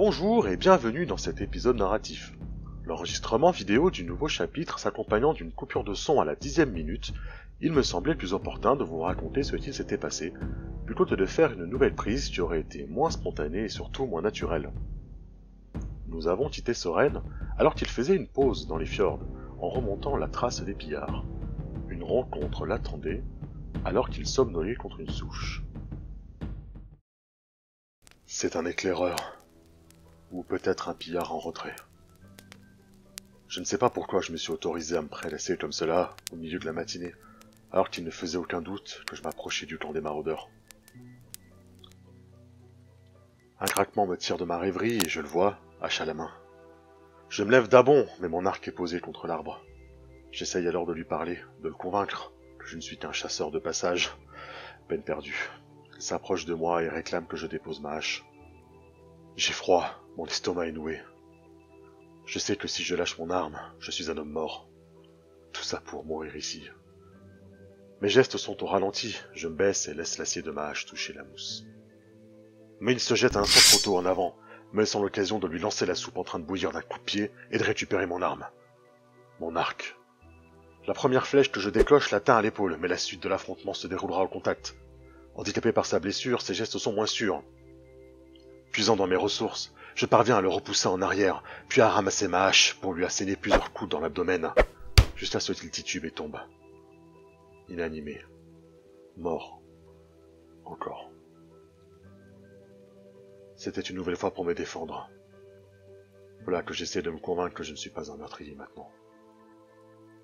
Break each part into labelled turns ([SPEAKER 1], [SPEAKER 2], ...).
[SPEAKER 1] Bonjour et bienvenue dans cet épisode narratif. L'enregistrement vidéo du nouveau chapitre s'accompagnant d'une coupure de son à la dixième minute, il me semblait plus opportun de vous raconter ce qui s'était passé, plutôt que de faire une nouvelle prise qui aurait été moins spontanée et surtout moins naturelle. Nous avons quitté Soren alors qu'il faisait une pause dans les fjords, en remontant la trace des pillards. Une rencontre l'attendait, alors qu'il somnolait contre une souche. C'est un éclaireur, ou peut-être un pillard en retrait. Je ne sais pas pourquoi je me suis autorisé à me prélasser comme cela, au milieu de la matinée, alors qu'il ne faisait aucun doute que je m'approchais du camp des maraudeurs. Un craquement me tire de ma rêverie et je le vois, hache à la main. Je me lève d'abord, mais mon arc est posé contre l'arbre. J'essaye alors de lui parler, de le convaincre que je ne suis qu'un chasseur de passage. Peine perdue. Il s'approche de moi et réclame que je dépose ma hache. J'ai froid, mon estomac est noué. Je sais que si je lâche mon arme, je suis un homme mort. Tout ça pour mourir ici. Mes gestes sont au ralenti, je me baisse et laisse l'acier de ma hache toucher la mousse. Mais il se jette un instant trop tôt en avant, me laissant l'occasion de lui lancer la soupe en train de bouillir d'un coup de pied et de récupérer mon arme. Mon arc. La première flèche que je décloche l'atteint à l'épaule, mais la suite de l'affrontement se déroulera au contact. Handicapé par sa blessure, ses gestes sont moins sûrs. Puisant dans mes ressources, je parviens à le repousser en arrière, puis à ramasser ma hache pour lui asséner plusieurs coups dans l'abdomen, jusqu'à ce qu'il titube et tombe. Inanimé. Mort. Encore. C'était une nouvelle fois pour me défendre. Voilà que j'essaie de me convaincre que je ne suis pas un meurtrier maintenant.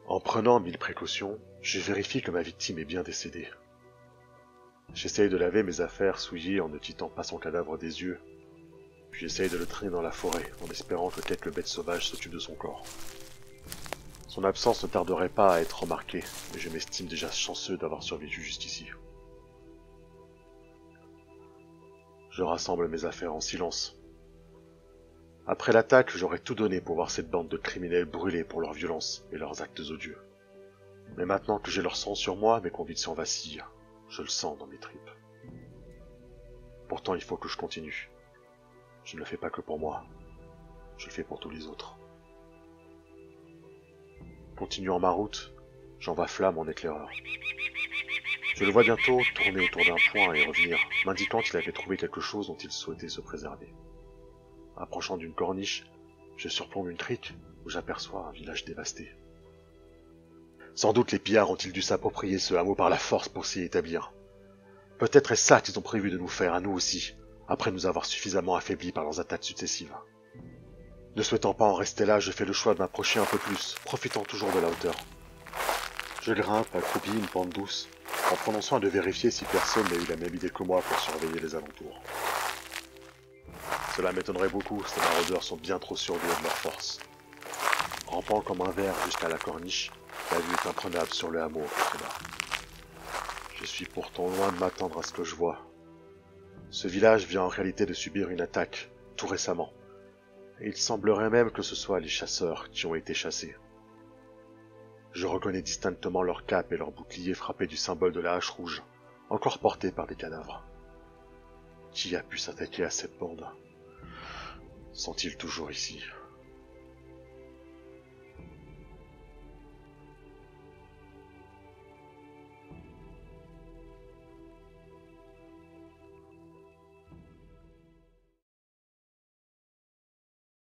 [SPEAKER 1] En prenant mille précautions, je vérifie que ma victime est bien décédée. J'essaye de laver mes affaires souillées en ne quittant pas son cadavre des yeux, puis j'essaye de le traîner dans la forêt en espérant que quelques bêtes sauvages s'occupent de son corps. Son absence ne tarderait pas à être remarquée, et je m'estime déjà chanceux d'avoir survécu jusqu'ici. Je rassemble mes affaires en silence. Après l'attaque, j'aurais tout donné pour voir cette bande de criminels brûler pour leur violence et leurs actes odieux. Mais maintenant que j'ai leur sang sur moi, mes convictions vacillent. Je le sens dans mes tripes. Pourtant, il faut que je continue. Je ne le fais pas que pour moi. Je le fais pour tous les autres. Continuant ma route, j'envoie flamme en éclaireur. Je le vois bientôt tourner autour d'un point et revenir, m'indiquant qu'il avait trouvé quelque chose dont il souhaitait se préserver. Approchant d'une corniche, je surplombe une crique où j'aperçois un village dévasté. Sans doute les pillards ont-ils dû s'approprier ce hameau par la force pour s'y établir. Peut-être est ça qu'ils ont prévu de nous faire à nous aussi, après nous avoir suffisamment affaiblis par leurs attaques successives. Ne souhaitant pas en rester là, je fais le choix de m'approcher un peu plus, profitant toujours de la hauteur. Je grimpe, accroupi une pente douce, en prenant soin de vérifier si personne n'a eu la même idée que moi pour surveiller les alentours. Cela m'étonnerait beaucoup, ces maraudeurs sont bien trop sûrs de leur force. Rampant comme un verre jusqu'à la corniche, la vue est imprenable sur le hameau là. Je suis pourtant loin de m'attendre à ce que je vois. Ce village vient en réalité de subir une attaque, tout récemment. Il semblerait même que ce soit les chasseurs qui ont été chassés. Je reconnais distinctement leurs capes et leurs boucliers frappés du symbole de la hache rouge, encore portés par des cadavres. Qui a pu s'attaquer à cette bande? Sont-ils toujours ici?